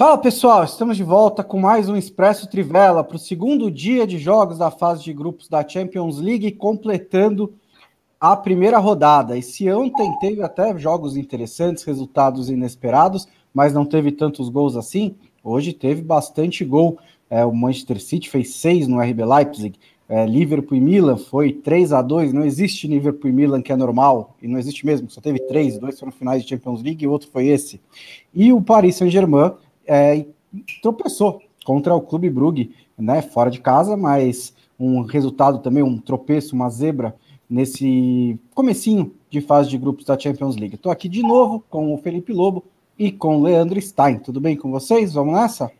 Fala pessoal, estamos de volta com mais um Expresso Trivela para o segundo dia de jogos da fase de grupos da Champions League, completando a primeira rodada. Esse ontem teve até jogos interessantes, resultados inesperados, mas não teve tantos gols assim. Hoje teve bastante gol. É, o Manchester City fez seis no RB Leipzig. É, Liverpool e Milan foi 3 a 2 Não existe Liverpool e Milan que é normal, e não existe mesmo, só teve três, dois foram finais de Champions League e outro foi esse. E o Paris Saint-Germain é, tropeçou contra o Clube Brugge, né, fora de casa, mas um resultado também, um tropeço, uma zebra nesse comecinho de fase de grupos da Champions League. Estou aqui de novo com o Felipe Lobo e com o Leandro Stein. Tudo bem com vocês? Vamos nessa?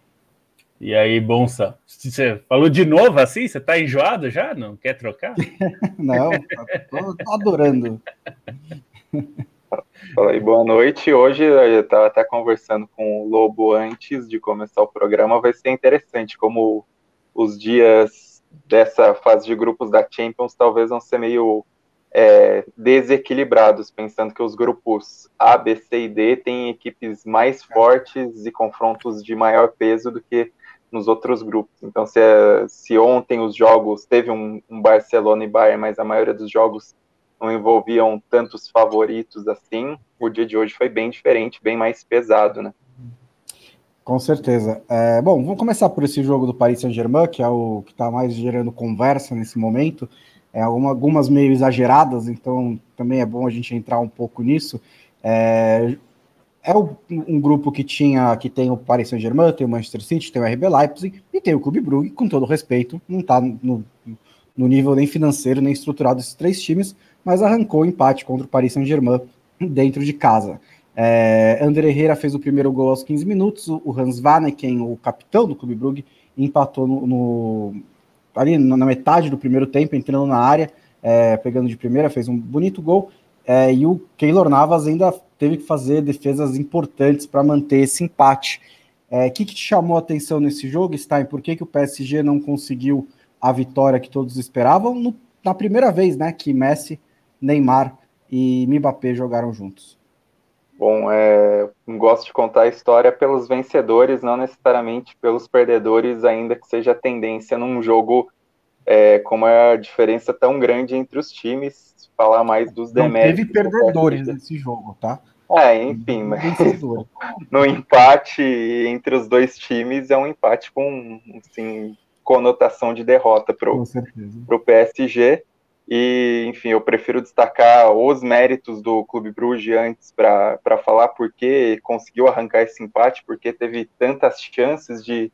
E aí, Bonsa, você falou de novo assim? Você está enjoado já? Não quer trocar? Não, tô adorando. Fala aí, boa noite. Hoje eu estava até conversando com o Lobo antes de começar o programa. Vai ser interessante como os dias dessa fase de grupos da Champions talvez vão ser meio é, desequilibrados, pensando que os grupos A, B, C e D têm equipes mais fortes e confrontos de maior peso do que nos outros grupos. Então, se, se ontem os jogos teve um, um Barcelona e Bayern, mas a maioria dos jogos não envolviam tantos favoritos assim. O dia de hoje foi bem diferente, bem mais pesado, né? Com certeza. É, bom, vamos começar por esse jogo do Paris Saint-Germain, que é o que está mais gerando conversa nesse momento. É, algumas meio exageradas, então também é bom a gente entrar um pouco nisso. É, é um grupo que tinha, que tem o Paris Saint-Germain, tem o Manchester City, tem o RB Leipzig e tem o Clube Brugge, com todo respeito, não está no, no nível nem financeiro nem estruturado desses três times, mas arrancou o empate contra o Paris Saint-Germain dentro de casa. É, André Herrera fez o primeiro gol aos 15 minutos, o Hans Vanneken, o capitão do Clube Brugge, empatou no, no, ali na metade do primeiro tempo, entrando na área, é, pegando de primeira, fez um bonito gol, é, e o Keylor Navas ainda teve que fazer defesas importantes para manter esse empate. O é, que, que, te chamou a atenção nesse jogo, Stein? Por que, que o PSG não conseguiu a vitória que todos esperavam no, na primeira vez né, que Messi Neymar e Mbappé jogaram juntos? Bom, é, gosto de contar a história pelos vencedores, não necessariamente pelos perdedores, ainda que seja a tendência num jogo é, como é a diferença tão grande entre os times, falar mais dos deméritos. Teve perdedores nesse jogo, tá? É, enfim, mas no empate entre os dois times é um empate com assim, conotação de derrota para o PSG. E, enfim, eu prefiro destacar os méritos do Clube Bruges antes para falar por que conseguiu arrancar esse empate, porque teve tantas chances de,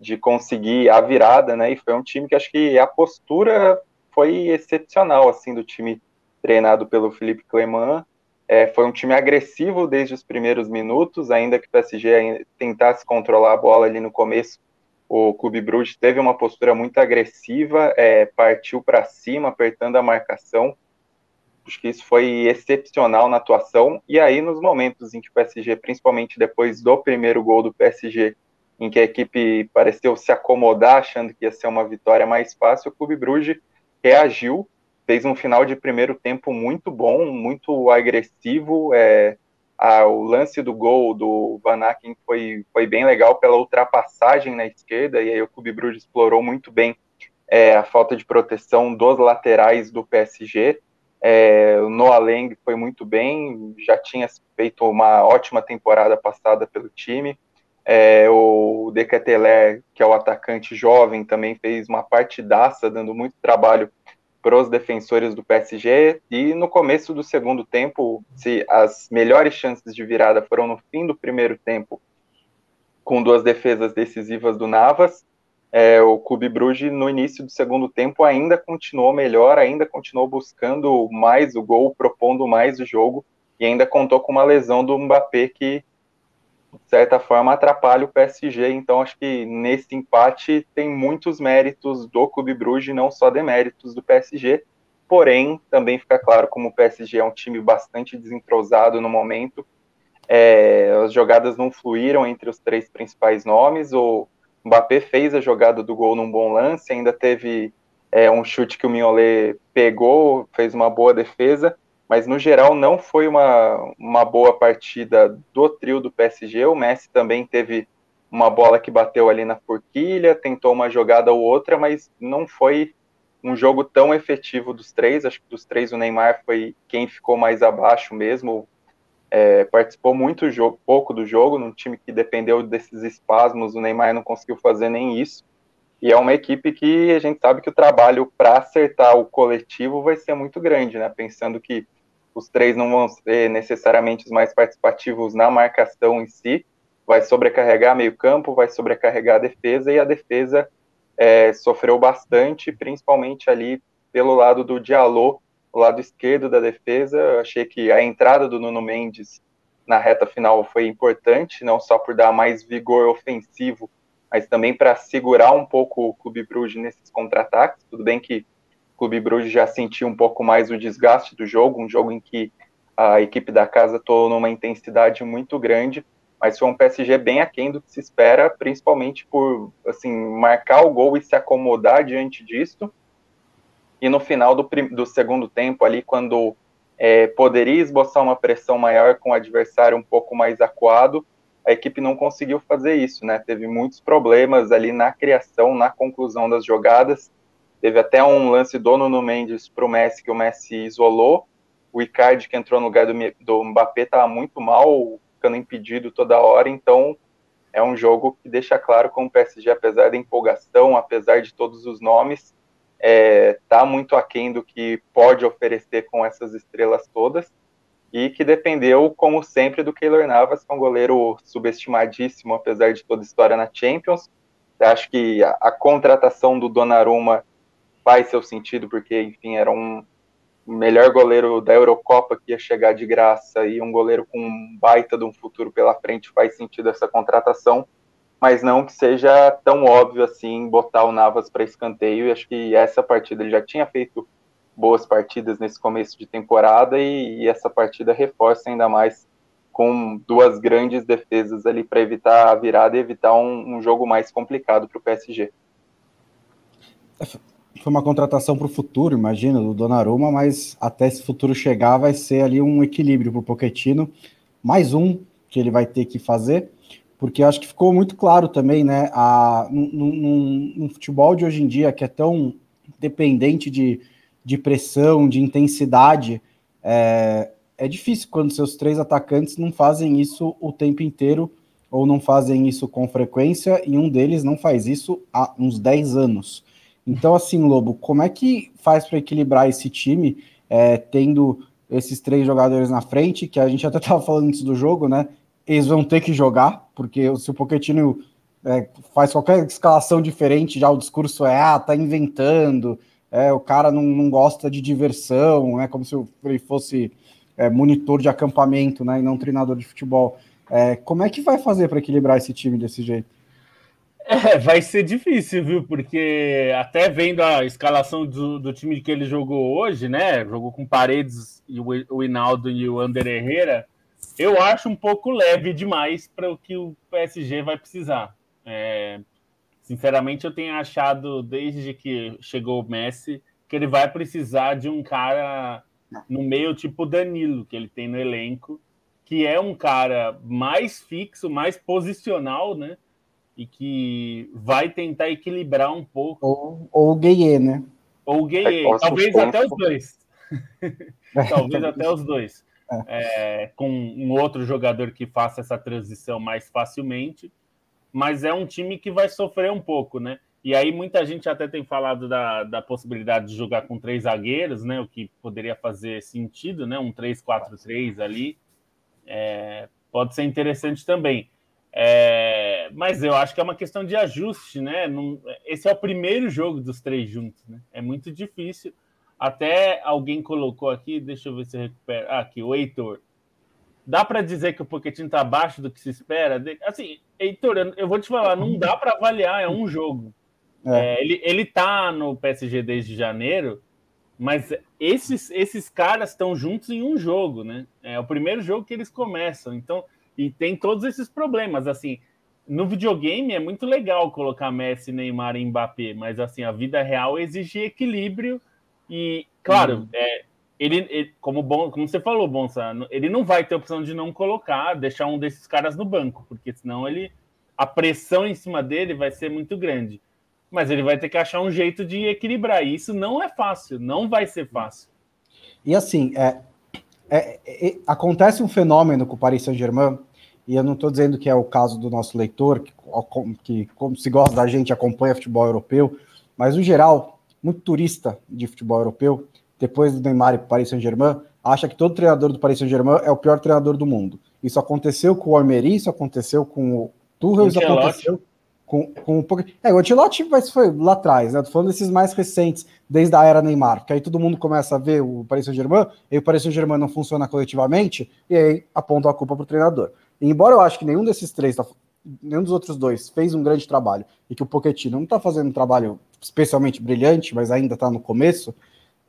de conseguir a virada, né? E foi um time que acho que a postura foi excepcional, assim, do time treinado pelo Felipe Clement. É, foi um time agressivo desde os primeiros minutos, ainda que o PSG tentasse controlar a bola ali no começo, o Clube Bruges teve uma postura muito agressiva, é, partiu para cima, apertando a marcação. Acho que isso foi excepcional na atuação. E aí, nos momentos em que o PSG, principalmente depois do primeiro gol do PSG, em que a equipe pareceu se acomodar, achando que ia ser uma vitória mais fácil, o Clube Bruges reagiu, fez um final de primeiro tempo muito bom, muito agressivo, é, ah, o lance do gol do Van Aken foi, foi bem legal pela ultrapassagem na esquerda, e aí o Clube Bruges explorou muito bem é, a falta de proteção dos laterais do PSG. É, o Noah Lang foi muito bem, já tinha feito uma ótima temporada passada pelo time. É, o Decateler, que é o atacante jovem, também fez uma partidaça, dando muito trabalho para os defensores do PSG. E no começo do segundo tempo, se as melhores chances de virada foram no fim do primeiro tempo, com duas defesas decisivas do Navas, é, o Clube Bruges no início do segundo tempo ainda continuou melhor, ainda continuou buscando mais o gol, propondo mais o jogo e ainda contou com uma lesão do Mbappé que de certa forma, atrapalha o PSG. Então, acho que nesse empate tem muitos méritos do Clube Bruges, não só deméritos do PSG. Porém, também fica claro como o PSG é um time bastante desentrosado no momento. É, as jogadas não fluíram entre os três principais nomes. O Mbappé fez a jogada do gol num bom lance, ainda teve é, um chute que o Mignolet pegou, fez uma boa defesa mas no geral não foi uma, uma boa partida do trio do PSG. O Messi também teve uma bola que bateu ali na forquilha, tentou uma jogada ou outra, mas não foi um jogo tão efetivo dos três. Acho que dos três o Neymar foi quem ficou mais abaixo mesmo. É, participou muito jogo, pouco do jogo, num time que dependeu desses espasmos, o Neymar não conseguiu fazer nem isso. E é uma equipe que a gente sabe que o trabalho para acertar o coletivo vai ser muito grande, né? Pensando que os três não vão ser necessariamente os mais participativos na marcação em si, vai sobrecarregar meio campo, vai sobrecarregar a defesa, e a defesa é, sofreu bastante, principalmente ali pelo lado do Diallo, o lado esquerdo da defesa. Eu achei que a entrada do Nuno Mendes na reta final foi importante, não só por dar mais vigor ofensivo, mas também para segurar um pouco o Clube Bruges nesses contra-ataques. Tudo bem que Clube Bruges já sentiu um pouco mais o desgaste do jogo, um jogo em que a equipe da casa atuou numa intensidade muito grande, mas foi um PSG bem aquém do que se espera, principalmente por assim marcar o gol e se acomodar diante disso. E no final do, do segundo tempo, ali, quando é, poderia esboçar uma pressão maior com o adversário um pouco mais acuado, a equipe não conseguiu fazer isso, né? Teve muitos problemas ali na criação, na conclusão das jogadas. Teve até um lance do Nuno Mendes para o Messi, que o Messi isolou. O Icardi, que entrou no lugar do, do Mbappé, estava muito mal, ficando impedido toda hora, então é um jogo que deixa claro como o PSG, apesar da empolgação, apesar de todos os nomes, está é, tá muito aquém do que pode oferecer com essas estrelas todas, e que dependeu, como sempre, do Keylor Navas, que é um goleiro subestimadíssimo, apesar de toda a história na Champions. Acho que a, a contratação do Donnarumma faz seu sentido, porque, enfim, era um, melhor goleiro da Eurocopa que ia chegar de graça e um goleiro com um baita de um futuro pela frente faz sentido essa contratação, mas não que seja tão óbvio assim botar o Navas para escanteio. E acho que essa partida ele já tinha feito boas partidas nesse começo de temporada e, e essa partida reforça ainda mais com duas grandes defesas ali para evitar a virada e evitar um, um jogo mais complicado para o PSG foi uma contratação para o futuro, imagina, do Donnarumma, mas até esse futuro chegar vai ser ali um equilíbrio para o Pochettino, mais um que ele vai ter que fazer, porque acho que ficou muito claro também, né, a, no, futebol de hoje em dia, que é tão dependente de, de pressão, de intensidade, é, é difícil quando seus três atacantes não fazem isso o tempo inteiro, ou não fazem isso com frequência, e um deles não faz isso há uns 10 anos. Então, assim, Lobo, como é que faz para equilibrar esse time, é, tendo esses três jogadores na frente, que a gente até estava falando antes do jogo, né? Eles vão ter que jogar, porque se o Pochettino é, faz qualquer escalação diferente, já o discurso é, ah, tá inventando, é, o cara não, não gosta de diversão, é como se ele fosse é, monitor de acampamento, né, e não treinador de futebol. É, como é que vai fazer para equilibrar esse time desse jeito? É, vai ser difícil, viu? Porque até vendo a escalação do, do time que ele jogou hoje, né? Jogou com Paredes e o, Hinaldo e o Ander Herrera. Eu acho um pouco leve demais para o que o PSG vai precisar. É, sinceramente, eu tenho achado, desde que chegou o Messi, que ele vai precisar de um cara no meio tipo Danilo, que ele tem no elenco, que é um cara mais fixo, mais posicional, né? E que vai tentar equilibrar um pouco. Ou, ou o Gueye, né? Ou o Gueye, talvez até os dois. talvez até os dois. É. é, com um outro jogador que faça essa transição mais facilmente, mas é um time que vai sofrer um pouco, né? E aí muita gente até tem falado da, da possibilidade de jogar com três zagueiros, né? O que poderia fazer sentido, né? Um 3-4-3 ali. É, pode ser interessante também. É, mas eu acho que é uma questão de ajuste, né? Não, esse é o primeiro jogo dos três juntos, né? É muito difícil. Até alguém colocou aqui, deixa eu ver se eu recupero. Ah, aqui, o Heitor. Dá para dizer que o Pochettino está abaixo do que se espera? Assim, Heitor, eu vou te falar, não dá para avaliar, é um jogo. É. É, ele, ele tá no PSG desde janeiro, mas esses, esses caras estão juntos em um jogo, né? É o primeiro jogo que eles começam. Então, e tem todos esses problemas, assim. No videogame é muito legal colocar Messi, Neymar e Mbappé, mas assim, a vida real exige equilíbrio e, claro, hum. é, ele, ele, como, bom, como você falou, Bonsa, ele não vai ter opção de não colocar, deixar um desses caras no banco, porque senão ele a pressão em cima dele vai ser muito grande. Mas ele vai ter que achar um jeito de equilibrar. E isso não é fácil, não vai ser fácil. E assim, é, é, é, acontece um fenômeno com o Paris Saint-Germain, e eu não estou dizendo que é o caso do nosso leitor, que, que, como se gosta da gente, acompanha futebol europeu, mas no geral, muito turista de futebol europeu, depois do Neymar e Paris Saint-Germain, acha que todo treinador do Paris Saint-Germain é o pior treinador do mundo. Isso aconteceu com o Almeri, isso aconteceu com o Tuchel, isso aconteceu com, com um pouco. É, o Antilote foi lá atrás, né? Tô falando desses mais recentes, desde a era Neymar, porque aí todo mundo começa a ver o Paris Saint-Germain, e o Paris Saint-Germain não funciona coletivamente, e aí aponta a culpa para o treinador. Embora eu acho que nenhum desses três, tá, nenhum dos outros dois fez um grande trabalho, e que o Pochettino não está fazendo um trabalho especialmente brilhante, mas ainda está no começo,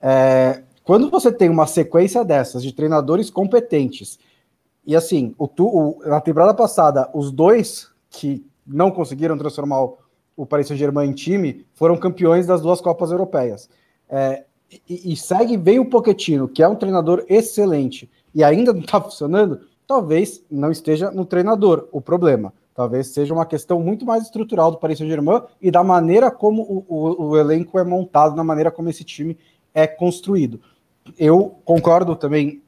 é, quando você tem uma sequência dessas de treinadores competentes, e assim, o, o, na temporada passada, os dois que não conseguiram transformar o, o Paris Saint-Germain em time, foram campeões das duas Copas Europeias. É, e, e, segue bem o Pochettino, que é um treinador excelente, e ainda não está funcionando, talvez não esteja no treinador o problema. Talvez seja uma questão muito mais estrutural do Paris Saint-Germain e da maneira como o, o, o, elenco é montado, na maneira como esse time é construído. Eu concordo também,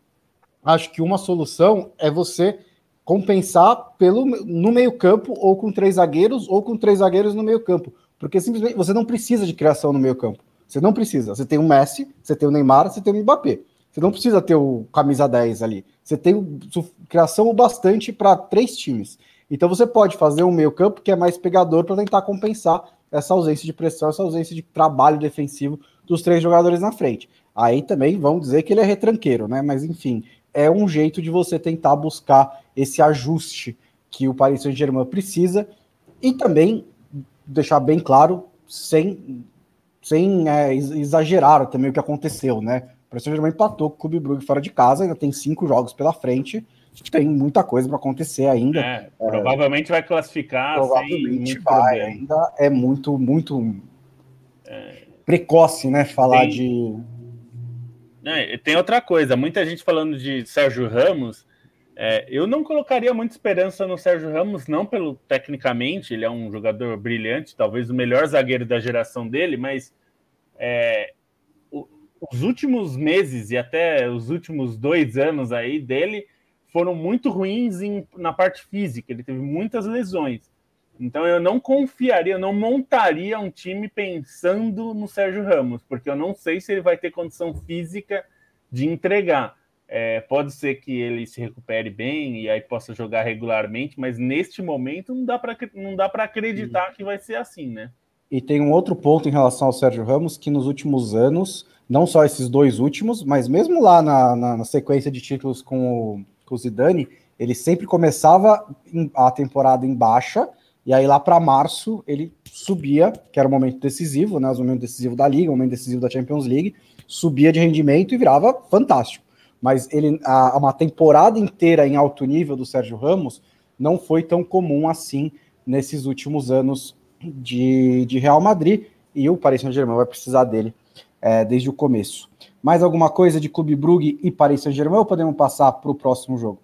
acho que uma solução é você compensar pelo, no meio-campo, ou com três zagueiros, ou com três zagueiros no meio-campo. Porque simplesmente você não precisa de criação no meio-campo. Você não precisa. Você tem o Messi, você tem o Neymar, você tem o Mbappé. Você não precisa ter o camisa 10 ali. Você tem criação bastante para três times. Então você pode fazer um meio-campo que é mais pegador para tentar compensar essa ausência de pressão, essa ausência de trabalho defensivo dos três jogadores na frente. Aí também vão dizer que ele é retranqueiro, né? Mas enfim, é um jeito de você tentar buscar esse ajuste que o Paris Saint-Germain precisa e também deixar bem claro, sem, sem é, exagerar também o que aconteceu, né? O Paris Saint-Germain empatou com o Clube Brugge fora de casa, ainda tem cinco jogos pela frente, tem muita coisa para acontecer ainda. É, é, provavelmente vai classificar. Provavelmente vai, problema. ainda é muito, muito é, precoce, né? Falar tem, de é, tem outra coisa, muita gente falando de Sérgio Ramos. É, eu não colocaria muita esperança no Sérgio Ramos, não pelo tecnicamente, ele é um jogador brilhante, talvez o melhor zagueiro da geração dele, mas é, os últimos meses e até os últimos dois anos aí dele foram muito ruins em, na parte física. Ele teve muitas lesões. Então eu não confiaria, eu não montaria um time pensando no Sérgio Ramos, porque eu não sei se ele vai ter condição física de entregar. É, pode ser que ele se recupere bem e aí possa jogar regularmente, mas neste momento não dá para não dá para acreditar que vai ser assim, né? E tem um outro ponto em relação ao Sérgio Ramos que nos últimos anos, não só esses dois últimos, mas mesmo lá na, na, na sequência de títulos com o, com o Zidane, ele sempre começava a temporada em baixa e aí lá para março ele subia, que era o momento decisivo, né? O momento decisivo da liga, o momento decisivo da Champions League, subia de rendimento e virava fantástico. Mas ele a, uma temporada inteira em alto nível do Sérgio Ramos não foi tão comum assim nesses últimos anos de, de Real Madrid e o Paris Saint-Germain vai precisar dele é, desde o começo. Mais alguma coisa de Clube Brugge e Paris Saint-Germain ou podemos passar para o próximo jogo?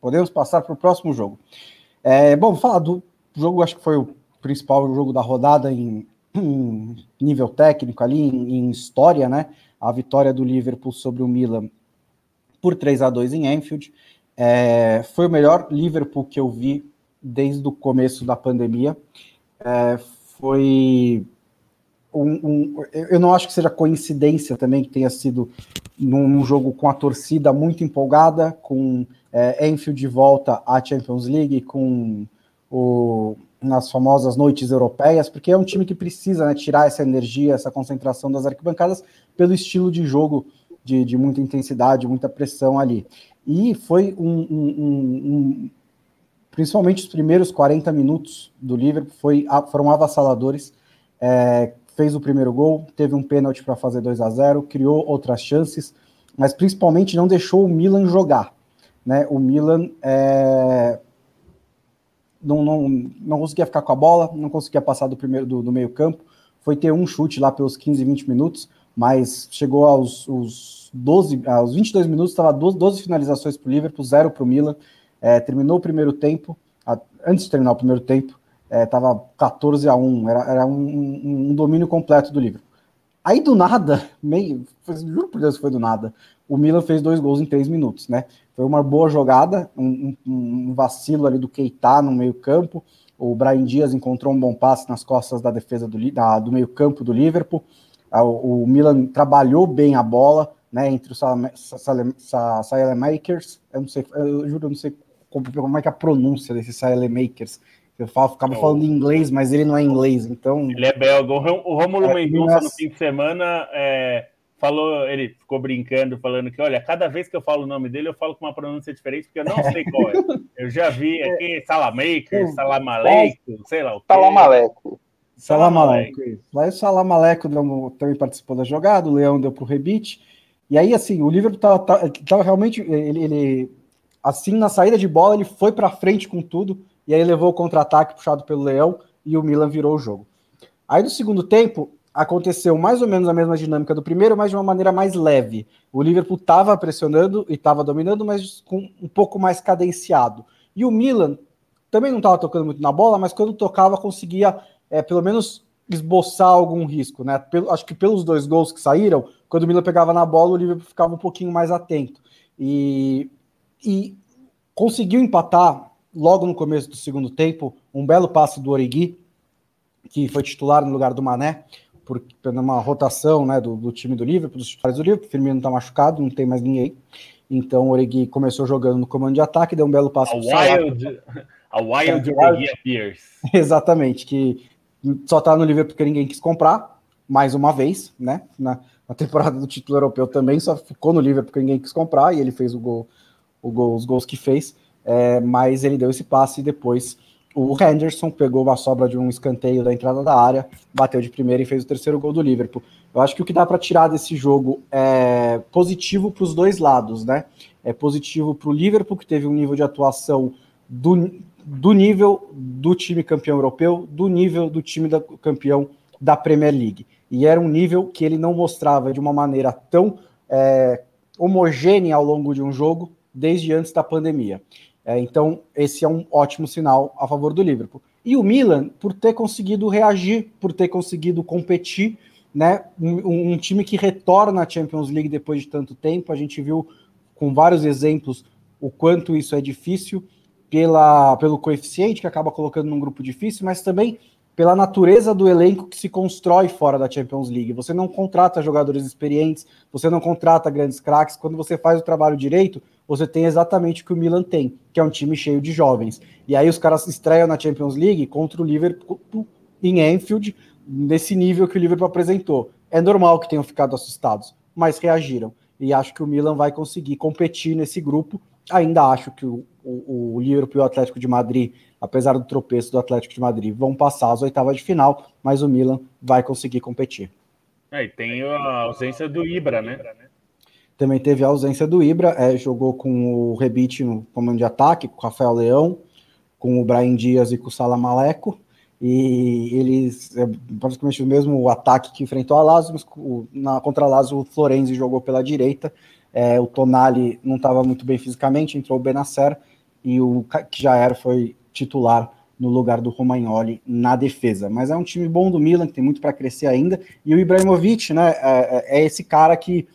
Podemos passar para o próximo jogo. É, bom, falar do jogo acho que foi o principal jogo da rodada em, em nível técnico ali, em, em, história, né? A vitória do Liverpool sobre o Milan por 3 a 2 em Anfield. É, foi o melhor Liverpool que eu vi desde o começo da pandemia. É, foi um, um, eu não acho que seja coincidência também que tenha sido num, jogo com a torcida muito empolgada, com é, Enfield de volta à Champions League, com o, nas famosas noites europeias, porque é um time que precisa né, tirar essa energia, essa concentração das arquibancadas pelo estilo de jogo de, de muita intensidade, muita pressão ali. E foi um, um, um, principalmente os primeiros 40 minutos do Liverpool foi, foram avassaladores. É, fez o primeiro gol, teve um pênalti para fazer 2 a 0 criou outras chances, mas principalmente não deixou o Milan jogar. Né? O Milan é, não, não, não conseguia ficar com a bola, não conseguia passar do primeiro do, do meio campo. Foi ter um chute lá pelos 15, 20 minutos, mas chegou aos, aos 12, aos 22 minutos, estava 12, 12 finalizações para o Liverpool, zero para o Milan. É, terminou o primeiro tempo, antes de terminar o primeiro tempo, estava é, 14 a 1, era, era um, um, um, domínio completo do Liverpool. Aí do nada, meio, juro por Deus que foi do nada, o Milan fez dois gols em três minutos, né? Foi uma boa jogada, um, um vacilo ali do Keita no meio campo, o Brian Dias encontrou um bom passe nas costas da defesa do, da, do meio campo do Liverpool, o, o Milan trabalhou bem a bola, né, entre os Makers, eu não sei, eu juro, eu não sei como, como é que é a pronúncia desses Makers. Eu falo, ficava falando inglês, mas ele não é inglês, então. Ele é belga. O Rômulo é, Mendonça, é... no fim de semana, é, falou, ele ficou brincando, falando que, olha, cada vez que eu falo o nome dele, eu falo com uma pronúncia diferente, porque eu não sei qual é. Eu já vi aqui Salamaker, Salamaleco, sei lá o quê. Salamaleco. Salamaleco. Lá o Salamaleco também participou da jogada, o Leão deu pro rebite. E aí, assim, o Liverpool tava, tava realmente. Ele, ele, assim, na saída de bola, ele foi para frente com tudo, e aí levou o contra-ataque puxado pelo Leão, e o Milan virou o jogo. Aí no segundo tempo, aconteceu mais ou menos a mesma dinâmica do primeiro, mas de uma maneira mais leve. O Liverpool estava pressionando e estava dominando, mas com um pouco mais cadenciado. E o Milan também não estava tocando muito na bola, mas quando tocava conseguia é, pelo menos esboçar algum risco, né? Pelo, acho que pelos dois gols que saíram, quando o Milan pegava na bola, o Liverpool ficava um pouquinho mais atento. E, e conseguiu empatar logo no começo do segundo tempo, um belo passe do Origi, que foi titular no lugar do Mané, por, uma rotação né, do, do, time do Liverpool, dos titulares do Liverpool, o Firmino está machucado, não tem mais ninguém. Então o Origi começou jogando no comando de ataque, deu um belo passe para Wild, a Wild Origi appears. Exatamente, que só está no Liverpool porque ninguém quis comprar, mais uma vez, né? Na, na temporada do título europeu também, só ficou no Liverpool porque ninguém quis comprar, e ele fez o gol, o gol os gols que fez, é, mas ele deu esse passe e depois o Henderson pegou uma sobra de um escanteio da entrada da área, bateu de primeira e fez o terceiro gol do Liverpool. Eu acho que o que dá para tirar desse jogo é positivo para os dois lados, né? É positivo para o Liverpool, que teve um nível de atuação do, do nível do time campeão europeu, do nível do time da, campeão da Premier League e era um nível que ele não mostrava de uma maneira tão é, homogênea ao longo de um jogo desde antes da pandemia. É, então, esse é um ótimo sinal a favor do Liverpool. E o Milan, por ter conseguido reagir, por ter conseguido competir, né? Um, um, time que retorna à Champions League depois de tanto tempo. A gente viu com vários exemplos o quanto isso é difícil pela, pelo coeficiente que acaba colocando num grupo difícil, mas também pela natureza do elenco que se constrói fora da Champions League. Você não contrata jogadores experientes, você não contrata grandes craques. Quando você faz o trabalho direito, você tem exatamente o que o Milan tem, que é um time cheio de jovens. E aí os caras estreiam na Champions League contra o Liverpool em Anfield, nesse nível que o Liverpool apresentou. É normal que tenham ficado assustados, mas reagiram. E acho que o Milan vai conseguir competir nesse grupo. Ainda acho que o, o, o Liverpool e o Atlético de Madrid apesar do tropeço do Atlético de Madrid. Vão passar as oitavas de final, mas o Milan vai conseguir competir. É, e tem a ausência do Ibra, né? Também teve a ausência do Ibra, é, jogou com o Rebite no comando de ataque, com o Rafael Leão, com o Brian Dias e com o Salamaleco. E eles, é praticamente o mesmo ataque que enfrentou a Lazio, na, contra a Lazio o Florenzi jogou pela direita. É, o Tonali não estava muito bem fisicamente, entrou o Benacer e o que já era foi titular no lugar do Romagnoli na defesa. Mas é um time bom do Milan, que tem muito para crescer ainda. E o Ibrahimovic, né, é, é, é esse cara que,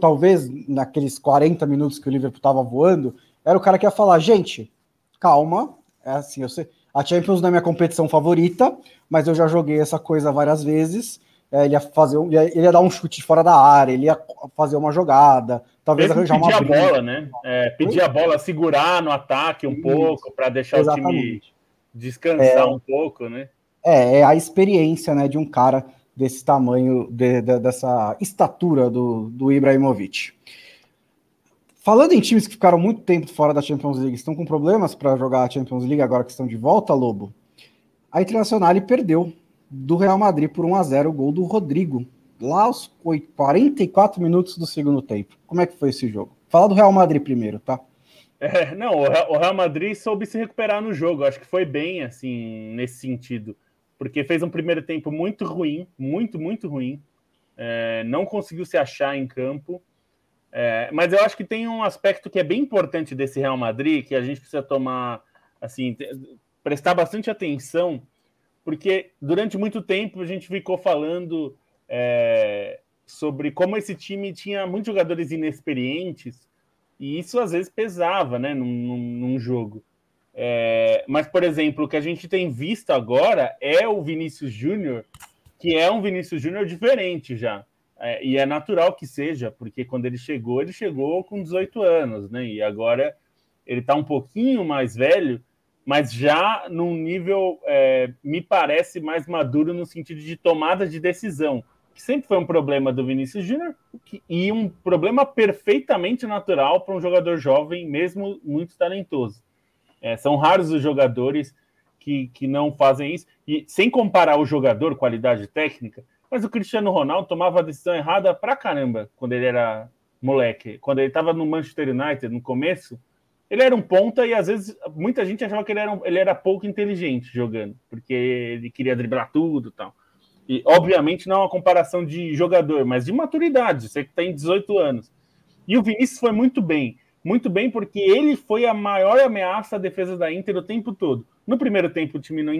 talvez naqueles 40 minutos que o Liverpool estava voando, era o cara que ia falar: gente, calma, é assim, eu sei, a Champions não é minha competição favorita, mas eu já joguei essa coisa várias vezes. É, ele ia fazer, ele ia dar um chute fora da área, ele ia fazer uma jogada, talvez Mesmo arranjar uma pedir a bola, né? É, pedir a bola, segurar no ataque um Isso. pouco para deixar Exatamente. o time descansar é, um pouco, né? É, é a experiência, né, de um cara desse tamanho, de, de, dessa estatura do, do Ibrahimovic. Falando em times que ficaram muito tempo fora da Champions League, estão com problemas para jogar a Champions League agora que estão de volta, Lobo. A Internacional perdeu do Real Madrid por 1 a 0 o gol do Rodrigo lá aos 44 minutos do segundo tempo. Como é que foi esse jogo? Fala do Real Madrid primeiro, tá? É, não, o Real Madrid soube se recuperar no jogo. Acho que foi bem, assim, nesse sentido. Porque fez um primeiro tempo muito ruim, muito, muito ruim. É, não conseguiu se achar em campo. É, mas eu acho que tem um aspecto que é bem importante desse Real Madrid, que a gente precisa tomar assim, prestar bastante atenção, porque durante muito tempo a gente ficou falando é, sobre como esse time tinha muitos jogadores inexperientes e isso às vezes pesava, né, num, num jogo. É, mas, por exemplo, o que a gente tem visto agora é o Vinícius Júnior, que é um Vinícius Júnior diferente já. É, e é natural que seja, porque quando ele chegou, ele chegou com 18 anos, né? E agora ele está um pouquinho mais velho, mas já num nível, é, me parece, mais maduro no sentido de tomada de decisão que sempre foi um problema do Vinícius Júnior e um problema perfeitamente natural para um jogador jovem, mesmo muito talentoso. É, são raros os jogadores que, que não fazem isso. E sem comparar o jogador, qualidade técnica, mas o Cristiano Ronaldo tomava a decisão errada pra caramba quando ele era moleque. Quando ele estava no Manchester United, no começo, ele era um ponta e às vezes muita gente achava que ele era, um, ele era pouco inteligente jogando, porque ele queria driblar tudo e tal. E, obviamente, não é uma comparação de jogador, mas de maturidade. Você que tem 18 anos. E o Vinícius foi muito bem. Muito bem, porque ele foi a maior ameaça à defesa da Inter o tempo todo. No primeiro tempo, o time não,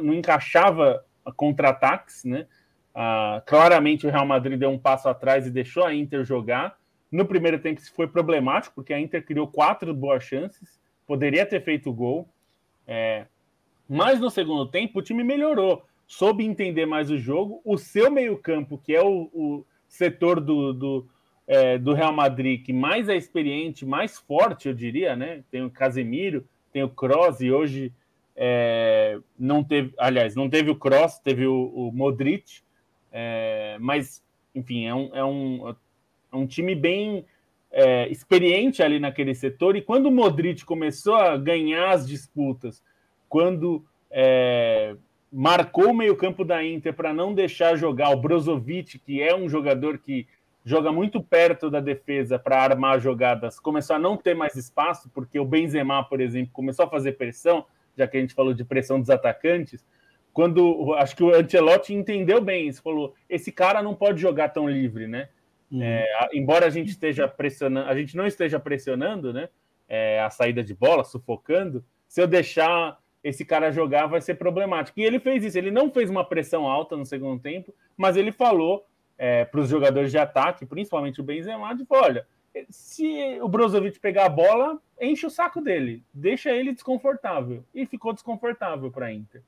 não encaixava contra-ataques, né? Ah, claramente, o Real Madrid deu um passo atrás e deixou a Inter jogar. No primeiro tempo, isso foi problemático, porque a Inter criou quatro boas chances, poderia ter feito gol. É... Mas no segundo tempo, o time melhorou soube entender mais o jogo. O seu meio-campo, que é o, o setor do, do, é, do, Real Madrid que mais é experiente, mais forte, eu diria, né? Tem o Casemiro, tem o Kroos e hoje é, não teve, aliás, não teve o Kroos, teve o, o Modric, é, mas enfim, é um, é um, é um time bem é, experiente ali naquele setor. E quando o Modric começou a ganhar as disputas, quando é, marcou o meio-campo da Inter para não deixar jogar o Brozovic, que é um jogador que joga muito perto da defesa para armar jogadas, começou a não ter mais espaço, porque o Benzema, por exemplo, começou a fazer pressão, já que a gente falou de pressão dos atacantes. Quando acho que o Ancelotti entendeu bem isso, falou: esse cara não pode jogar tão livre, né? Uhum. É, embora a gente esteja pressionando, a gente não esteja pressionando, né? É, a saída de bola, sufocando. Se eu deixar esse cara jogar vai ser problemático. E ele fez isso, ele não fez uma pressão alta no segundo tempo, mas ele falou é, para os jogadores de ataque, principalmente o Benzema, de olha, se o Brozovic pegar a bola, enche o saco dele, deixa ele desconfortável. E ficou desconfortável para a Inter.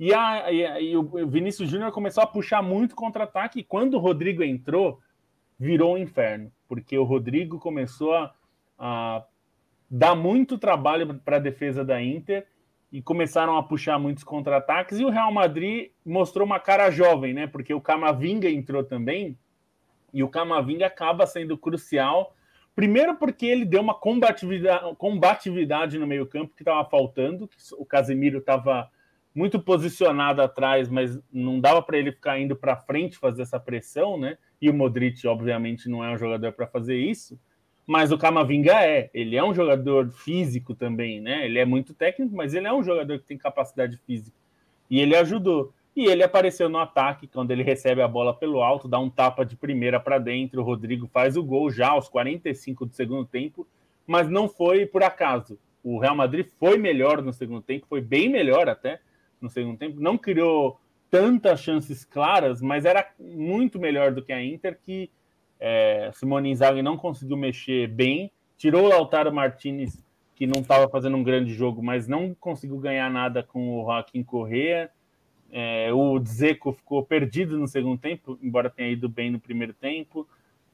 E, a, e, a, e o Vinícius Júnior começou a puxar muito contra-ataque, e quando o Rodrigo entrou, virou um inferno, porque o Rodrigo começou a, a dar muito trabalho para a defesa da Inter, e começaram a puxar muitos contra-ataques. E o Real Madrid mostrou uma cara jovem, né? Porque o Camavinga entrou também, e o Camavinga acaba sendo crucial. Primeiro, porque ele deu uma combatividade, combatividade no meio-campo que estava faltando, que o Casemiro estava muito posicionado atrás, mas não dava para ele ficar indo para frente fazer essa pressão, né? E o Modric, obviamente, não é um jogador para fazer isso mas o Camavinga é. Ele é um jogador físico também, né? Ele é muito técnico, mas ele é um jogador que tem capacidade física. E ele ajudou. E ele apareceu no ataque quando ele recebe a bola pelo alto, dá um tapa de primeira para dentro. O Rodrigo faz o gol já aos 45 do segundo tempo, mas não foi por acaso. O Real Madrid foi melhor no segundo tempo, foi bem melhor até no segundo tempo. Não criou tantas chances claras, mas era muito melhor do que a Inter, que é, Simone Inzaghi não conseguiu mexer bem, tirou o Lautaro Martinez, que não estava fazendo um grande jogo, mas não conseguiu ganhar nada com o Joaquim Correa. É, o Dzeko ficou perdido no segundo tempo, embora tenha ido bem no primeiro tempo.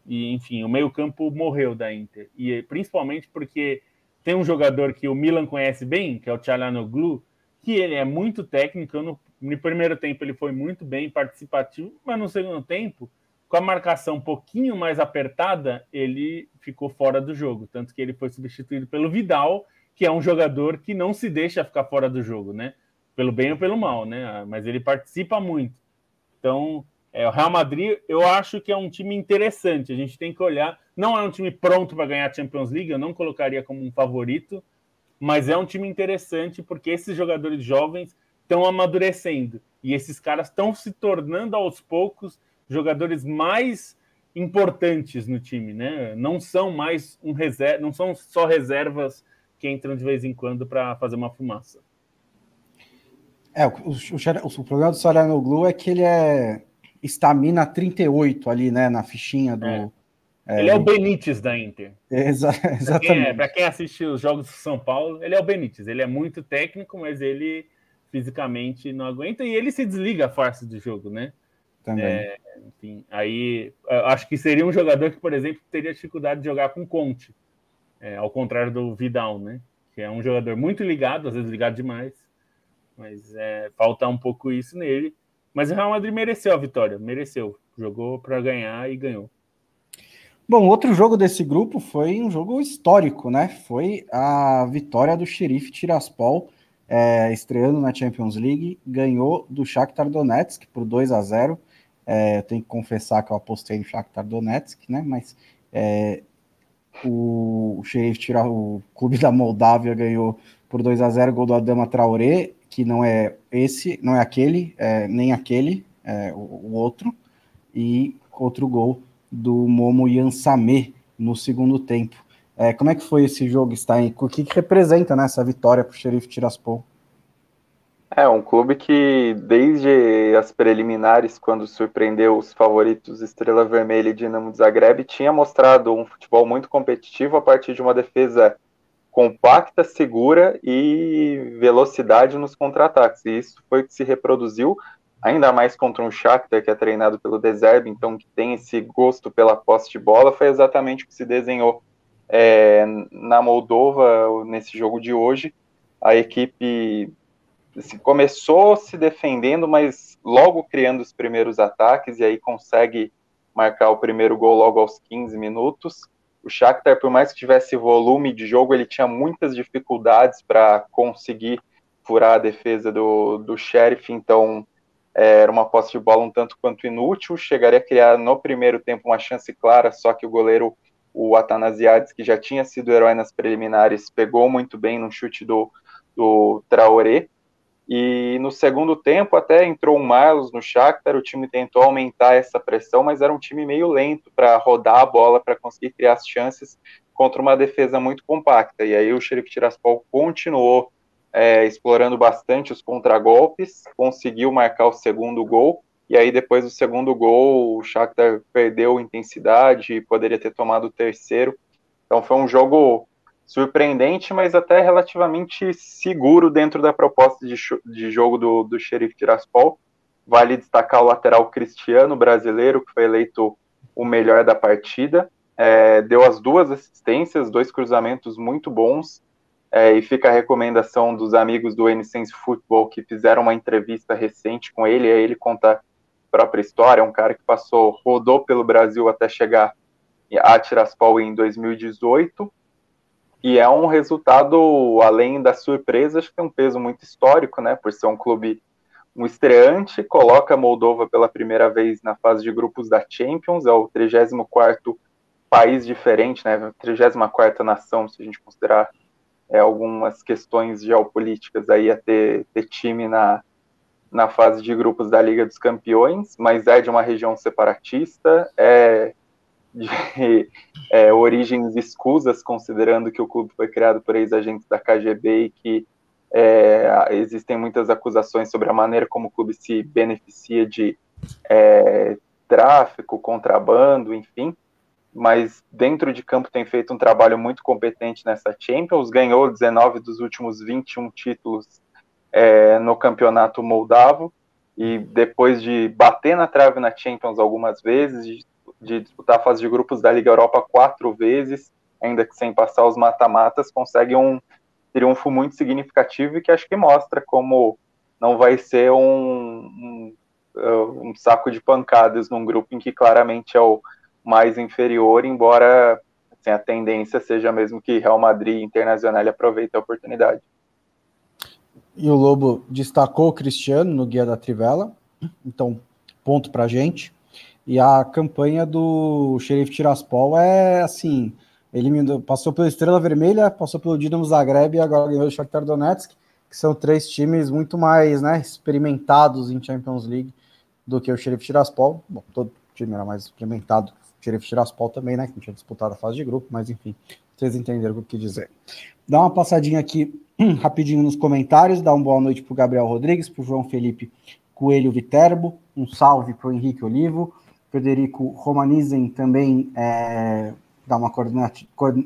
E, enfim, o meio-campo morreu da Inter. E principalmente porque tem um jogador que o Milan conhece bem, que é o Tchalanoglu, que ele é muito técnico. No, no primeiro tempo ele foi muito bem participativo, mas no segundo tempo com a marcação um pouquinho mais apertada, ele ficou fora do jogo. Tanto que ele foi substituído pelo Vidal, que é um jogador que não se deixa ficar fora do jogo, né? Pelo bem ou pelo mal, né? Mas ele participa muito. Então, é, o Real Madrid, eu acho que é um time interessante. A gente tem que olhar. Não é um time pronto para ganhar a Champions League, eu não colocaria como um favorito, mas é um time interessante porque esses jogadores jovens estão amadurecendo e esses caras estão se tornando aos poucos jogadores mais importantes no time, né? Não são mais um reserva, não são só reservas que entram de vez em quando para fazer uma fumaça. É, o, o, o, o problema do Saranoglu é que ele é estamina 38 ali, né, na fichinha do. É. É, ele é o Benítez da Inter. Exa exatamente. Para quem, quem, assiste os jogos do São Paulo, ele é o Benítez. Ele é muito técnico, mas ele fisicamente não aguenta e ele se desliga a força do jogo, né? Também. É, enfim, aí acho que seria um jogador que, por exemplo, teria dificuldade de jogar com Conte, é, ao contrário do Vidal, né? Que é um jogador muito ligado, às vezes ligado demais, mas é, falta um pouco isso nele. Mas o Real Madrid mereceu a vitória, mereceu. Jogou para ganhar e ganhou. Bom, outro jogo desse grupo foi um jogo histórico, né? Foi a vitória do Xerife Tiraspol, é, estreando na Champions League, ganhou do Shakhtar Donetsk por 2 a 0. É, eu tenho que confessar que eu apostei no Shakhtar Donetsk, né? Mas é, o, Xerife Tira, o clube da Moldávia ganhou por 2 a 0 gol do Adama Traoré, que não é esse, não é aquele, é, nem aquele, é, o, o outro, e outro gol do Momo Yansame no segundo tempo. É, como é que foi esse jogo, Stein? O que, que representa né, essa vitória para o Xerife Tiraspol? É, um clube que desde as preliminares, quando surpreendeu os favoritos Estrela Vermelha e Dinamo Zagreb, tinha mostrado um futebol muito competitivo a partir de uma defesa compacta, segura e velocidade nos contra-ataques. E isso foi o que se reproduziu ainda mais contra um Shakhtar que é treinado pelo Deserbe, então que tem esse gosto pela posse de bola, foi exatamente o que se desenhou é, na Moldova nesse jogo de hoje. A equipe assim, começou se defendendo, mas logo criando os primeiros ataques e aí consegue marcar o primeiro gol logo aos 15 minutos. O Shakhtar, por mais que tivesse volume de jogo, ele tinha muitas dificuldades para conseguir furar a defesa do, do Sheriff, então era uma posse de bola um tanto quanto inútil, chegaria a criar no primeiro tempo uma chance clara, só que o goleiro, o Atanasiades, que já tinha sido herói nas preliminares, pegou muito bem no chute do, do Traoré, e no segundo tempo até entrou um Marlos no Shakhtar, o time tentou aumentar essa pressão, mas era um time meio lento para rodar a bola, para conseguir criar as chances contra uma defesa muito compacta, e aí o Sheriff Tiraspol continuou é, explorando bastante os contragolpes, conseguiu marcar o segundo gol, e aí depois do segundo gol o Shakhtar perdeu intensidade e poderia ter tomado o terceiro. Então foi um jogo surpreendente, mas até relativamente seguro dentro da proposta de, de jogo do, do Sheriff Tiraspol. Vale destacar o lateral Cristiano, brasileiro, que foi eleito o melhor da partida. É, deu as duas assistências, dois cruzamentos muito bons, é, e fica a recomendação dos amigos do N-Sense Football que fizeram uma entrevista recente com ele, aí ele conta a própria história, é um cara que passou, rodou pelo Brasil até chegar a Tiraspol em 2018, e é um resultado, além da surpresa, acho que tem um peso muito histórico, né, por ser um clube um estreante, coloca a Moldova pela primeira vez na fase de grupos da Champions, é o 34º país diferente, né, 34ª nação, se a gente considerar é, algumas questões geopolíticas aí a ter, ter time na, na fase de grupos da Liga dos Campeões, mas é de uma região separatista, é de é, origens escusas, considerando que o clube foi criado por ex-agentes da KGB e que é, existem muitas acusações sobre a maneira como o clube se beneficia de é, tráfico, contrabando, enfim mas dentro de campo tem feito um trabalho muito competente nessa Champions, ganhou 19 dos últimos 21 títulos é, no campeonato moldavo, e depois de bater na trave na Champions algumas vezes, de, de disputar a fase de grupos da Liga Europa quatro vezes, ainda que sem passar os mata-matas, consegue um triunfo muito significativo e que acho que mostra como não vai ser um, um, um saco de pancadas num grupo em que claramente é o mais inferior, embora assim, a tendência seja mesmo que Real Madrid e Internacional aproveitem a oportunidade. E o Lobo destacou o Cristiano no Guia da Trivela, então ponto para gente. E a campanha do Xerife Tiraspol é assim, ele passou pela Estrela Vermelha, passou pelo Dinamo Zagreb e agora ganhou o Shakhtar Donetsk, que são três times muito mais né, experimentados em Champions League do que o Xerife Tiraspol. Bom, todo time era mais experimentado Xerife Tiraspol também, né? Que não tinha disputado a fase de grupo, mas enfim, Vocês entenderam o que dizer. Dá uma passadinha aqui rapidinho nos comentários, dá uma boa noite para o Gabriel Rodrigues, para o João Felipe Coelho Viterbo, um salve para o Henrique Olivo, Federico Romanizen também é, dá uma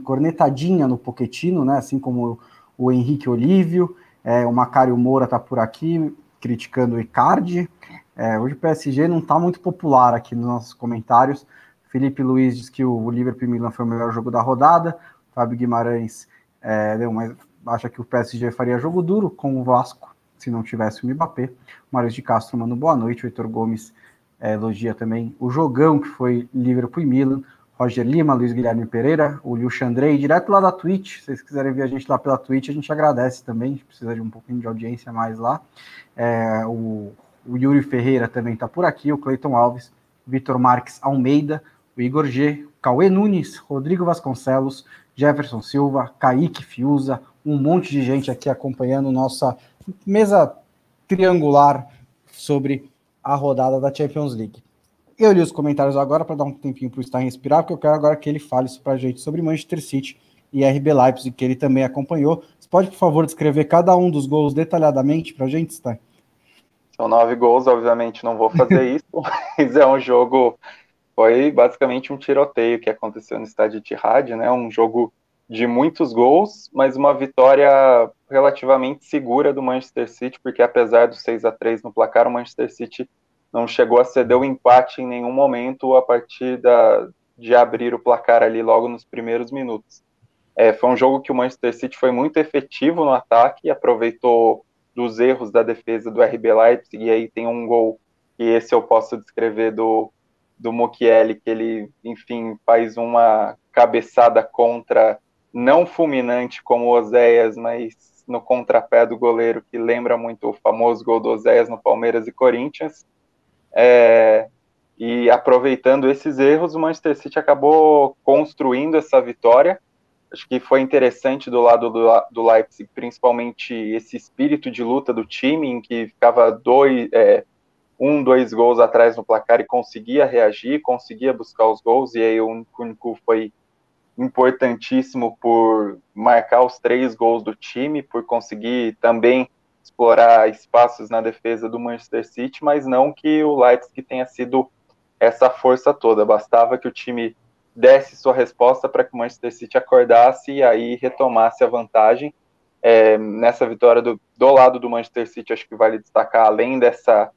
cornetadinha no Poquetino, né? Assim como o Henrique Olívio, é, o Macário Moura está por aqui criticando o Icardi. É, hoje o PSG não está muito popular aqui nos nossos comentários. Felipe Luiz diz que o Liverpool Milan foi o melhor jogo da rodada. Fábio Guimarães é, deu mais, acha que o PSG faria jogo duro com o Vasco se não tivesse o Mbappé. Mário de Castro manda boa noite. O Heitor Gomes é, elogia também o jogão que foi Liverpool e Milan. Roger Lima, Luiz Guilherme Pereira, o Liu Chandrei, direto lá da Twitch. Se vocês quiserem ver a gente lá pela Twitch, a gente agradece também. A gente precisa de um pouquinho de audiência mais lá. É, o, o, Yuri Ferreira também está por aqui, o Cleiton Alves, Vitor Marques Almeida, Igor G, Cauê Nunes, Rodrigo Vasconcelos, Jefferson Silva, Kaique Fiuza, um monte de gente aqui acompanhando nossa mesa triangular sobre a rodada da Champions League. Eu li os comentários agora para dar um tempinho para o Stein respirar, porque eu quero agora que ele fale para a gente sobre Manchester City e RB Leipzig, que ele também acompanhou. Você pode, por favor, descrever cada um dos gols detalhadamente para a gente, Stein? São nove gols, obviamente não vou fazer isso, mas é um jogo. Foi basicamente um tiroteio que aconteceu no estádio de Etihad, né? Um jogo de muitos gols, mas uma vitória relativamente segura do Manchester City, porque apesar do 6 a 3 no placar, o Manchester City não chegou a ceder o empate em nenhum momento a partir da, de abrir o placar ali logo nos primeiros minutos. É, foi um jogo que o Manchester City foi muito efetivo no ataque, aproveitou dos erros da defesa do RB Leipzig, e aí tem um gol que esse eu posso descrever do, do Mukiele, que ele, enfim, faz uma cabeçada contra não fulminante como o Oséias, mas no contrapé do goleiro, que lembra muito o famoso gol do Oséias no Palmeiras e Corinthians. É, e aproveitando esses erros, o Manchester City acabou construindo essa vitória. Acho que foi interessante do lado do, do Leipzig, principalmente esse espírito de luta do time, em que ficava dois, é, um, dois gols atrás no placar e conseguia reagir, conseguia buscar os gols, e aí o único foi importantíssimo por marcar os três gols do time, por conseguir também explorar espaços na defesa do Manchester City, mas não que o Leipzig tenha sido essa força toda. Bastava que o time desse sua resposta para que o Manchester City acordasse e aí retomasse a vantagem. É, nessa vitória do, do lado do Manchester City, acho que vale destacar, além dessa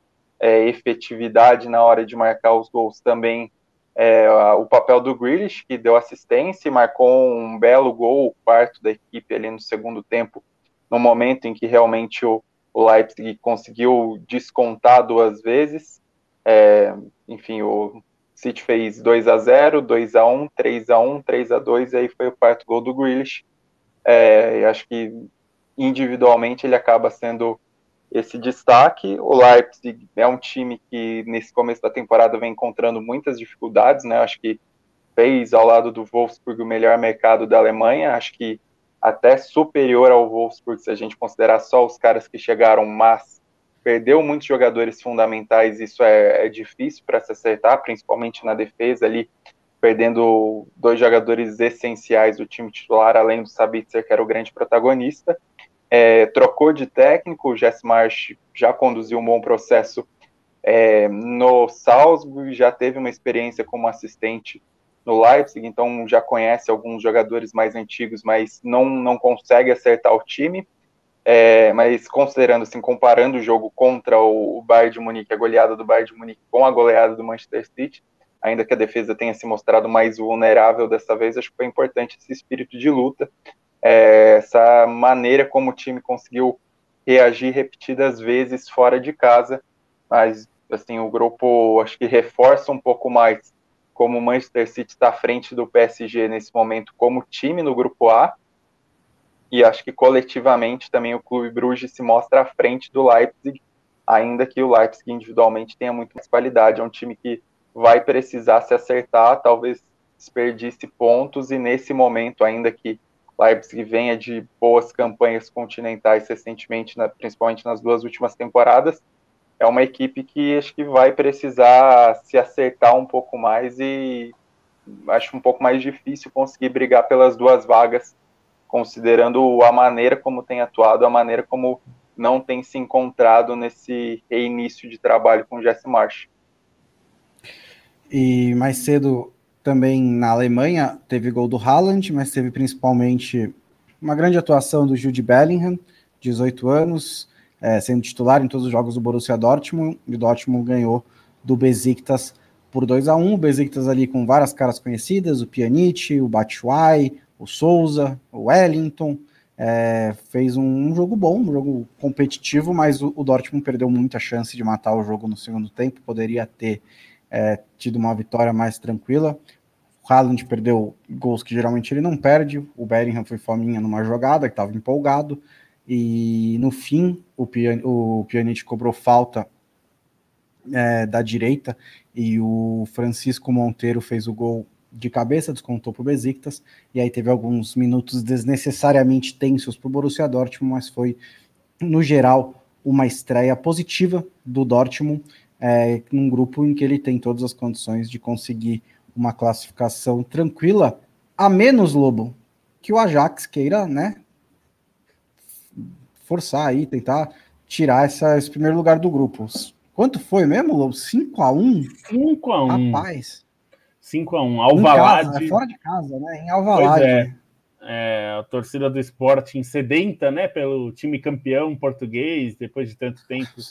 é, efetividade na hora de marcar os gols, também é, o papel do Grealish, que deu assistência e marcou um belo gol, o quarto da equipe ali no segundo tempo, no momento em que realmente o, o Leipzig conseguiu descontar duas vezes. É, enfim, o City fez 2 a 0 2 a 1 3 a 1 3 a 2 e aí foi o quarto gol do Grealish. É, acho que individualmente ele acaba sendo esse destaque. O Leipzig é um time que nesse começo da temporada vem encontrando muitas dificuldades, né? Acho que fez ao lado do Wolfsburg o melhor mercado da Alemanha, acho que até superior ao Wolfsburg se a gente considerar só os caras que chegaram, mas perdeu muitos jogadores fundamentais, isso é, é difícil para se acertar, principalmente na defesa ali, perdendo dois jogadores essenciais do time titular, além do Sabitzer, que era o grande protagonista. É, trocou de técnico, o Jess Marsh já conduziu um bom processo é, no Salzburg, já teve uma experiência como assistente no Leipzig, então já conhece alguns jogadores mais antigos, mas não, não consegue acertar o time. É, mas considerando assim, comparando o jogo contra o, o Bayern de Munique, a goleada do Bayern de Munique com a goleada do Manchester City, ainda que a defesa tenha se mostrado mais vulnerável dessa vez, acho que foi importante esse espírito de luta é, essa maneira como o time conseguiu reagir repetidas vezes fora de casa, mas assim o grupo acho que reforça um pouco mais como o Manchester City está à frente do PSG nesse momento como time no grupo A e acho que coletivamente também o Clube Bruges se mostra à frente do Leipzig, ainda que o Leipzig individualmente tenha muito mais qualidade, é um time que vai precisar se acertar, talvez desperdice pontos e nesse momento ainda que Leipzig venha de boas campanhas continentais recentemente, na, principalmente nas duas últimas temporadas, é uma equipe que acho que vai precisar se acertar um pouco mais e acho um pouco mais difícil conseguir brigar pelas duas vagas, considerando a maneira como tem atuado, a maneira como não tem se encontrado nesse reinício de trabalho com o Jesse Marsh. E mais cedo também na Alemanha teve gol do Haaland, mas teve principalmente uma grande atuação do Jude Bellingham, 18 anos, é, sendo titular em todos os jogos do Borussia Dortmund, e o Dortmund ganhou do Besiktas por 2 a 1 O Besiktas ali com várias caras conhecidas, o Pjanic, o Batshuayi, o Souza, o Wellington, é, fez um, um, jogo bom, um jogo competitivo, mas o, o, Dortmund perdeu muita chance de matar o jogo no segundo tempo, poderia ter é, tido uma vitória mais tranquila. O Haaland perdeu gols que geralmente ele não perde, o Bellingham foi fominha numa jogada que estava empolgado, e no fim o, Pian, o Pjanic cobrou falta é, da direita. E o Francisco Monteiro fez o gol de cabeça, descontou para o Besiktas, e aí teve alguns minutos desnecessariamente tensos para o Borussia Dortmund, mas foi, no geral, uma estreia positiva do Dortmund, é, num grupo em que ele tem todas as condições de conseguir uma classificação tranquila, a menos, Lobo, que o Ajax queira, né, forçar aí, tentar tirar essa, esse primeiro lugar do grupo. Quanto foi mesmo, Lobo? 5x1? 5x1. Rapaz. 5x1. Alvalade. Casa, é fora de casa, né? Em Alvalade. É. é. a torcida do esporte sedenta, né? Pelo time campeão português, depois de tanto tempo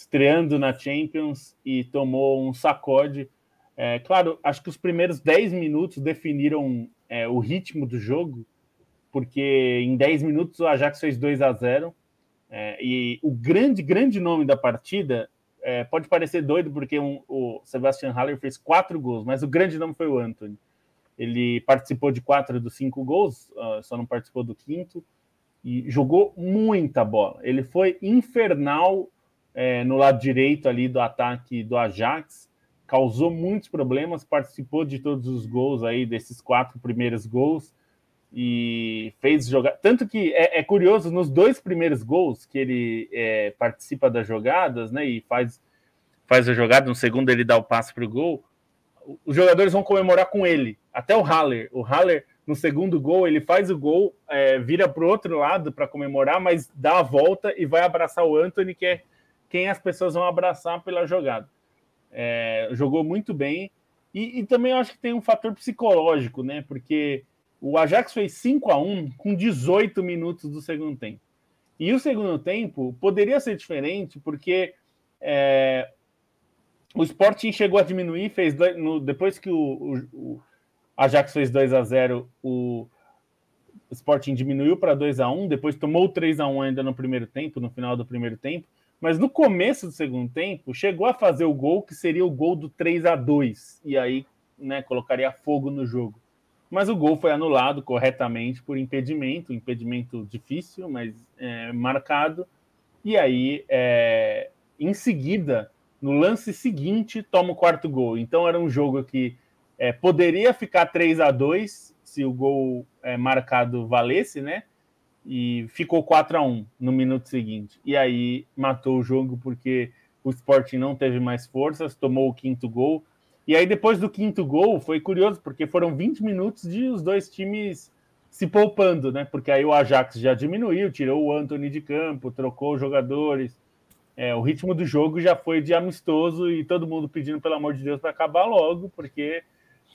estreando na Champions e tomou um sacode. É, claro, acho que os primeiros 10 minutos definiram é, o ritmo do jogo, porque em 10 minutos o Ajax fez 2 a 0 é, e o grande, grande nome da partida é, pode parecer doido, porque um, o Sebastian Haller fez quatro gols, mas o grande nome foi o Anthony. Ele participou de quatro dos cinco gols, uh, só não participou do quinto, e jogou muita bola. Ele foi infernal é, no lado direito ali do ataque do Ajax, causou muitos problemas, participou de todos os gols aí, desses quatro primeiros gols, e fez jogar. Tanto que é, é, curioso, nos dois primeiros gols que ele é, participa das jogadas, né? E faz, faz a jogada, no segundo ele dá o passe para o gol. Os jogadores vão comemorar com ele, até o Haller. O Haller, no segundo gol, ele faz o gol, é, vira para o outro lado para comemorar, mas dá a volta e vai abraçar o Anthony, que é quem as pessoas vão abraçar pela jogada. É, jogou muito bem. E, e também acho que tem um fator psicológico, né? Porque o Ajax fez 5 a 1 com 18 minutos do segundo tempo. E o segundo tempo poderia ser diferente, porque é, o Sporting chegou a diminuir, fez dois, no, depois que o, o, o, Ajax fez 2 a 0 o Sporting diminuiu para 2 a 1 depois tomou 3 a 1 ainda no primeiro tempo, no final do primeiro tempo, mas no começo do segundo tempo chegou a fazer o gol que seria o gol do 3 a 2 e aí né, colocaria fogo no jogo mas o gol foi anulado corretamente por impedimento, impedimento difícil, mas é, marcado. E aí, é, em seguida, no lance seguinte, toma o quarto gol. Então era um jogo que é, poderia ficar 3 a 2 se o gol é, marcado valesse, né? E ficou 4 a 1 no minuto seguinte. E aí matou o jogo porque o Sporting não teve mais forças, tomou o quinto gol e aí, depois do quinto gol, foi curioso, porque foram 20 minutos de os dois times se poupando, né? Porque aí o Ajax já diminuiu, tirou o Anthony de campo, trocou os jogadores. É, o ritmo do jogo já foi de amistoso e todo mundo pedindo, pelo amor de Deus, para acabar logo, porque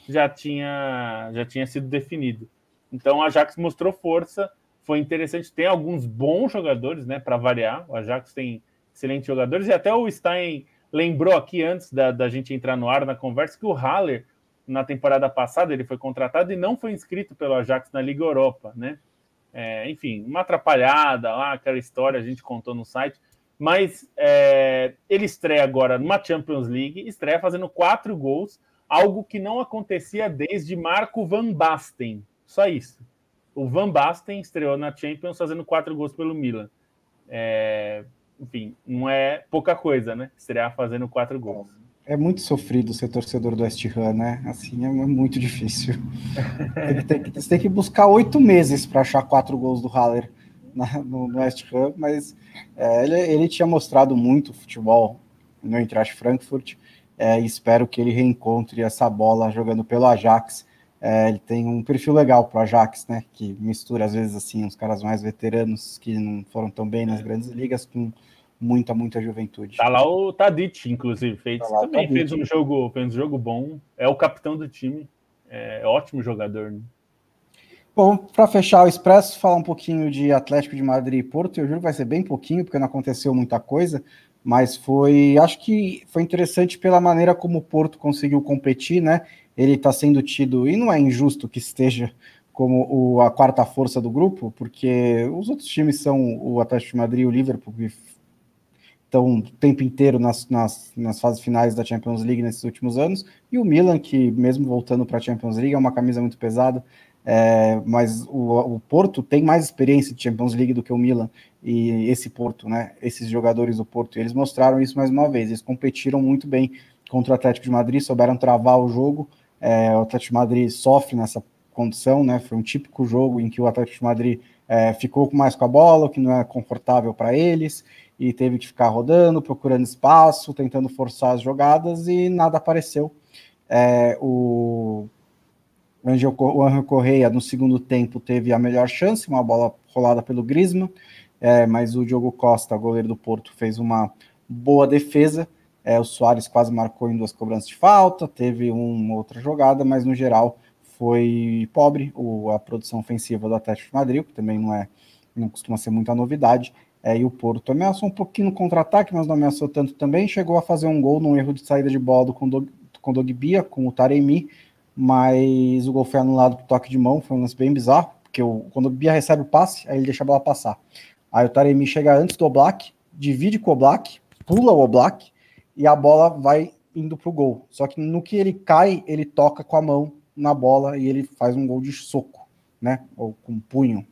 já tinha, já tinha sido definido. Então o Ajax mostrou força, foi interessante. Tem alguns bons jogadores, né? Para variar. O Ajax tem excelentes jogadores e até o Stein lembrou aqui antes da, da gente entrar no ar na conversa que o Haller, na temporada passada, ele foi contratado e não foi inscrito pelo Ajax na Liga Europa, né? É, enfim, uma atrapalhada lá, aquela história a gente contou no site. Mas é, ele estreia agora numa Champions League, estreia fazendo quatro gols, algo que não acontecia desde Marco Van Basten. Só isso. O Van Basten estreou na Champions fazendo quatro gols pelo Milan. É, enfim, não é pouca coisa, né? Estrear fazendo quatro gols. É muito sofrido ser torcedor do West Ham, né? Assim, é muito difícil. tem que, você tem que buscar oito meses para achar quatro gols do Haller na, no, no, West Ham, mas é, ele, ele tinha mostrado muito futebol no Eintracht Frankfurt é, espero que ele reencontre essa bola jogando pelo Ajax. É, ele tem um perfil legal para o Ajax, né? Que mistura às vezes assim os caras mais veteranos que não foram tão bem nas grandes ligas com muita, muita juventude. Tá lá o Tadic, inclusive, fez, tá também fez um jogo, fez um jogo bom. É o capitão do time, é ótimo jogador. Né? Bom, para fechar o Expresso, falar um pouquinho de Atlético de Madrid e Porto. Eu juro que vai ser bem pouquinho, porque não aconteceu muita coisa, mas foi, acho que foi interessante pela maneira como o Porto conseguiu competir, né? Ele está sendo tido, e não é injusto que esteja como o, a quarta força do grupo, porque os outros times são o Atlético de Madrid e o Liverpool, que estão o tempo inteiro nas, nas, nas, fases finais da Champions League nesses últimos anos, e o Milan, que mesmo voltando para a Champions League, é uma camisa muito pesada, é, mas o, o, Porto tem mais experiência de Champions League do que o Milan, e esse Porto, né, esses jogadores do Porto, eles mostraram isso mais uma vez, eles competiram muito bem contra o Atlético de Madrid, souberam travar o jogo, é, o Atlético Madrid sofre nessa condição, né, foi um típico jogo em que o Atlético Madrid é, ficou mais com a bola, o que não é confortável para eles, e teve que ficar rodando, procurando espaço, tentando forçar as jogadas e nada apareceu. É, o Angel, o Angel Correia, no segundo tempo, teve a melhor chance, uma bola rolada pelo Griezmann, é, mas o Diogo Costa, goleiro do Porto, fez uma boa defesa. É, o Soares quase marcou em duas cobranças de falta, teve uma outra jogada, mas no geral foi pobre o, a produção ofensiva do Atlético de Madrid, que também não é não costuma ser muita novidade. É, e o Porto ameaçou um pouquinho no contra-ataque, mas não ameaçou tanto também. Chegou a fazer um gol num erro de saída de bola do Kondogbia com o Taremi, mas o gol foi anulado por toque de mão. Foi um lance bem bizarro, porque o Kondogbia recebe o passe, aí ele deixa a bola passar. Aí o Taremi chega antes do Oblak, divide com o Oblak, pula o Oblak e a bola vai indo pro gol. Só que no que ele cai, ele toca com a mão na bola e ele faz um gol de soco, né? Ou com punho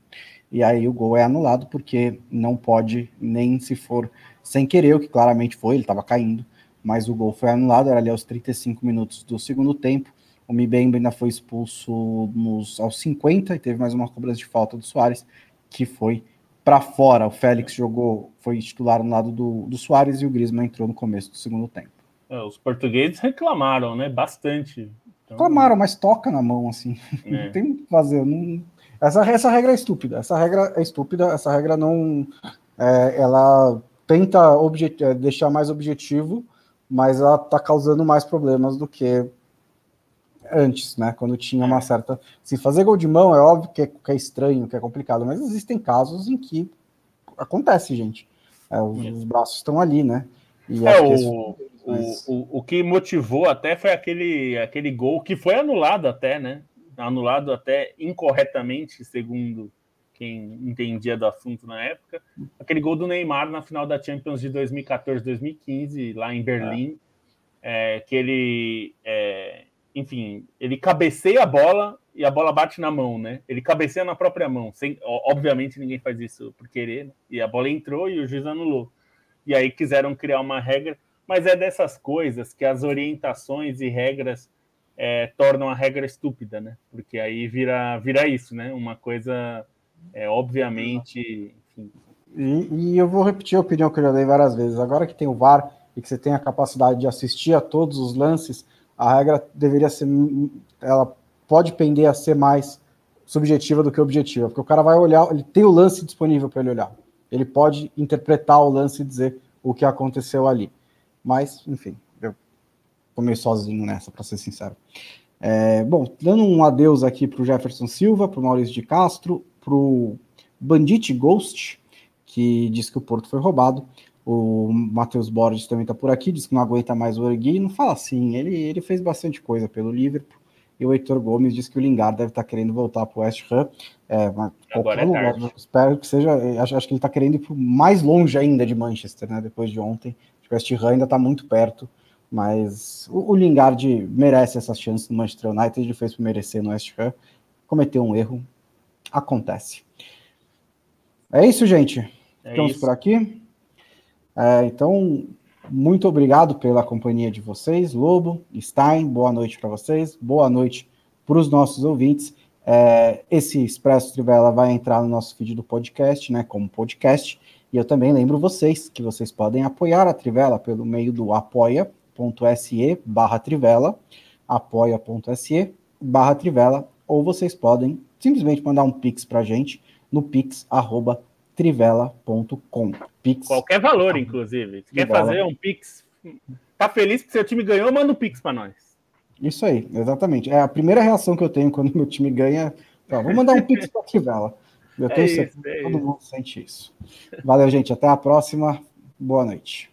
e aí o gol é anulado porque não pode nem se for sem querer, o que claramente foi, ele estava caindo, mas o gol foi anulado, era ali aos 35 minutos do segundo tempo. O Mibemba ainda foi expulso nos, aos 50 e teve mais uma cobrança de falta do Soares, que foi para fora. O Félix jogou, foi titular no lado do, do Soares e o Griezmann entrou no começo do segundo tempo. É, os portugueses reclamaram, né? Bastante. Então... Reclamaram, mas toca na mão, assim. É. Não tem o que fazer. Não, essa, essa regra é estúpida. Essa regra é estúpida. Essa regra não. É, ela tenta é, deixar mais objetivo, mas ela está causando mais problemas do que antes, né? Quando tinha uma certa. Se fazer gol de mão é óbvio que é, que é, estranho, que é complicado, mas existem casos em que acontece, gente. É, os, os, braços estão ali, né? E é, o, mas... o, o, o que motivou até foi aquele, aquele gol que foi anulado até, né? anulado até incorretamente, segundo quem entendia do assunto na época, aquele gol do Neymar na final da Champions de 2014-2015, lá em Berlim, é. É, que ele, é, enfim, ele cabeceia a bola e a bola bate na mão, né? Ele cabeceia na própria mão. Sem, obviamente ninguém faz isso por querer, né? e a bola entrou e o juiz anulou. E aí quiseram criar uma regra, mas é dessas coisas que as orientações e regras é, tornam a regra estúpida, né? Porque aí vira, vira isso, né? Uma coisa, é, obviamente. Enfim. E, e, eu vou repetir a opinião que eu já dei várias vezes. Agora que tem o VAR e que você tem a capacidade de assistir a todos os lances, a regra deveria ser. Ela pode pender a ser mais subjetiva do que objetiva, porque o cara vai olhar, ele tem o lance disponível para ele olhar. Ele pode interpretar o lance e dizer o que aconteceu ali. Mas, enfim, tô meio sozinho nessa, para ser sincero. É, bom, dando um adeus aqui para o Jefferson Silva, para o Maurício de Castro, para o Bandit Ghost, que diz que o Porto foi roubado. O Matheus Borges também está por aqui, diz que não aguenta mais o Orgui. Não fala assim, ele, ele fez bastante coisa pelo Liverpool. E o Heitor Gomes diz que o Lingard deve estar tá querendo voltar para o West Ham. É, Agora é lugar, espero que seja. Acho, acho que ele está querendo ir mais longe ainda de Manchester, né? Depois de ontem. O West Ham ainda está muito perto. Mas o, o Lingard merece essas chances no Manchester United, ele fez por merecer no West Ham, cometeu um erro, acontece. É isso, gente. É Ficamos isso. por aqui. É, então, muito obrigado pela companhia de vocês, Lobo, Stein, boa noite para vocês, boa noite para os nossos ouvintes. É, esse Expresso Trivela vai entrar no nosso feed do podcast, né, como podcast, e eu também lembro vocês que vocês podem apoiar a Trivela pelo meio do apoia.se barra Trivela, apoia.se barra Trivela, ou vocês podem simplesmente mandar um pix para a gente no pix@trivela.com. Pix. Qualquer valor, inclusive. Se quer fazer um pix, tá feliz que seu time ganhou, manda um pix para nós. Isso aí, exatamente. É a primeira reação que eu tenho quando meu time ganha. Tá, vou mandar um pix para Trivela. Eu tenho é certeza que é todo mundo sente isso. Valeu, gente. Até a próxima. Boa noite.